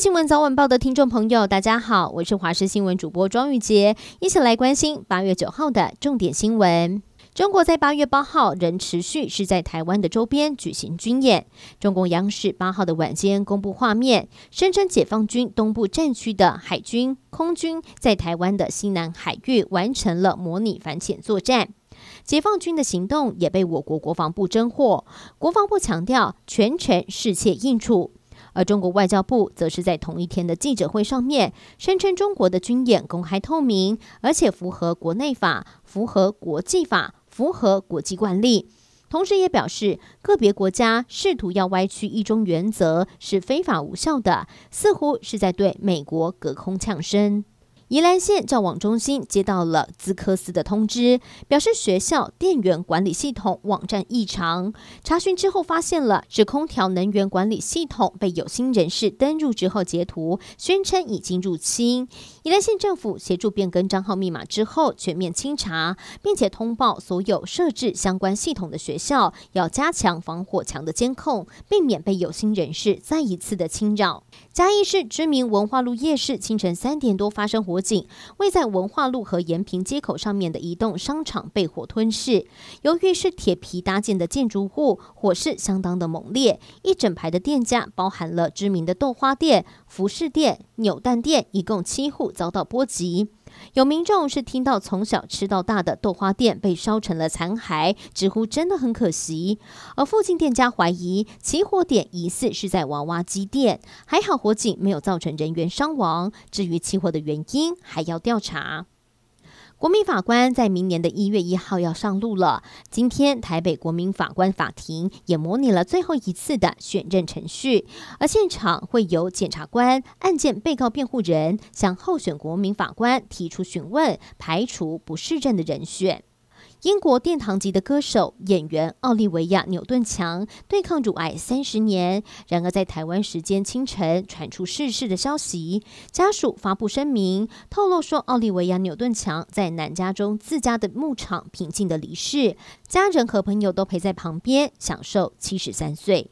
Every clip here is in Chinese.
新闻早晚报的听众朋友，大家好，我是华视新闻主播庄玉杰，一起来关心八月九号的重点新闻。中国在八月八号仍持续是在台湾的周边举行军演。中共央视八号的晚间公布画面，声称解放军东部战区的海军、空军在台湾的西南海域完成了模拟反潜作战。解放军的行动也被我国国防部侦获，国防部强调全程视切应处。而中国外交部则是在同一天的记者会上面声称，中国的军演公开透明，而且符合国内法、符合国际法、符合国际惯例。同时也表示，个别国家试图要歪曲一中原则是非法无效的，似乎是在对美国隔空呛声。宜兰县教网中心接到了资科司的通知，表示学校电源管理系统网站异常。查询之后发现了是空调能源管理系统被有心人士登入之后截图，宣称已经入侵。宜兰县政府协助变更账号密码之后，全面清查，并且通报所有设置相关系统的学校要加强防火墙的监控，避免被有心人士再一次的侵扰。嘉义市知名文化路夜市清晨三点多发生火附近，位在文化路和延平街口上面的一栋商场被火吞噬。由于是铁皮搭建的建筑物，火势相当的猛烈，一整排的店家，包含了知名的豆花店、服饰店、扭蛋店，一共七户遭到波及。有民众是听到从小吃到大的豆花店被烧成了残骸，直呼真的很可惜。而附近店家怀疑起火点疑似是在娃娃机店，还好火警没有造成人员伤亡。至于起火的原因，还要调查。国民法官在明年的一月一号要上路了。今天台北国民法官法庭也模拟了最后一次的选任程序，而现场会由检察官、案件被告辩护人向候选国民法官提出询问，排除不适任的人选。英国殿堂级的歌手演员奥利维亚·纽顿强对抗乳癌三十年，然而在台湾时间清晨传出逝世的消息，家属发布声明透露说，奥利维亚·纽顿强在南加州自家的牧场平静的离世，家人和朋友都陪在旁边，享受七十三岁。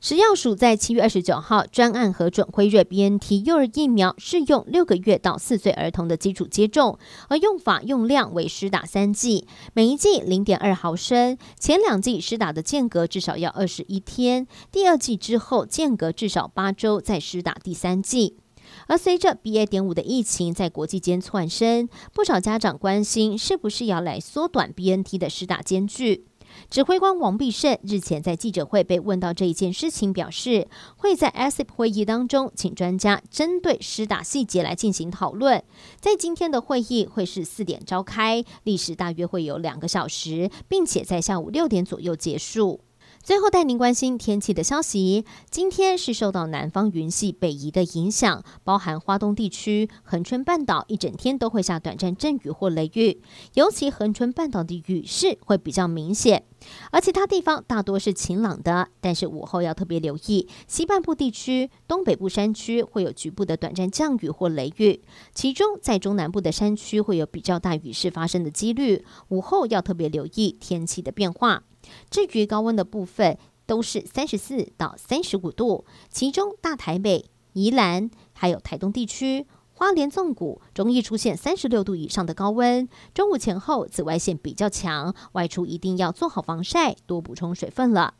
食药署在七月二十九号专案核准辉瑞 BNT 幼儿疫苗适用六个月到四岁儿童的基础接种，而用法用量为施打三剂，每一剂零点二毫升，前两剂施打的间隔至少要二十一天，第二剂之后间隔至少八周再施打第三剂。而随着 BA. 点五的疫情在国际间窜升，不少家长关心是不是要来缩短 BNT 的施打间距。指挥官王必胜日前在记者会被问到这一件事情，表示会在 ASIP 会议当中请专家针对施打细节来进行讨论。在今天的会议会是四点召开，历时大约会有两个小时，并且在下午六点左右结束。最后带您关心天气的消息。今天是受到南方云系北移的影响，包含花东地区、恒春半岛一整天都会下短暂阵雨或雷雨，尤其恒春半岛的雨势会比较明显。而其他地方大多是晴朗的，但是午后要特别留意西半部地区、东北部山区会有局部的短暂降雨或雷雨，其中在中南部的山区会有比较大雨势发生的几率。午后要特别留意天气的变化。至于高温的部分，都是三十四到三十五度，其中大台北、宜兰还有台东地区、花莲纵谷容易出现三十六度以上的高温。中午前后紫外线比较强，外出一定要做好防晒，多补充水分了。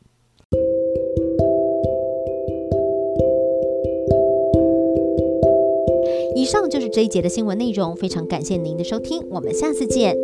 以上就是这一节的新闻内容，非常感谢您的收听，我们下次见。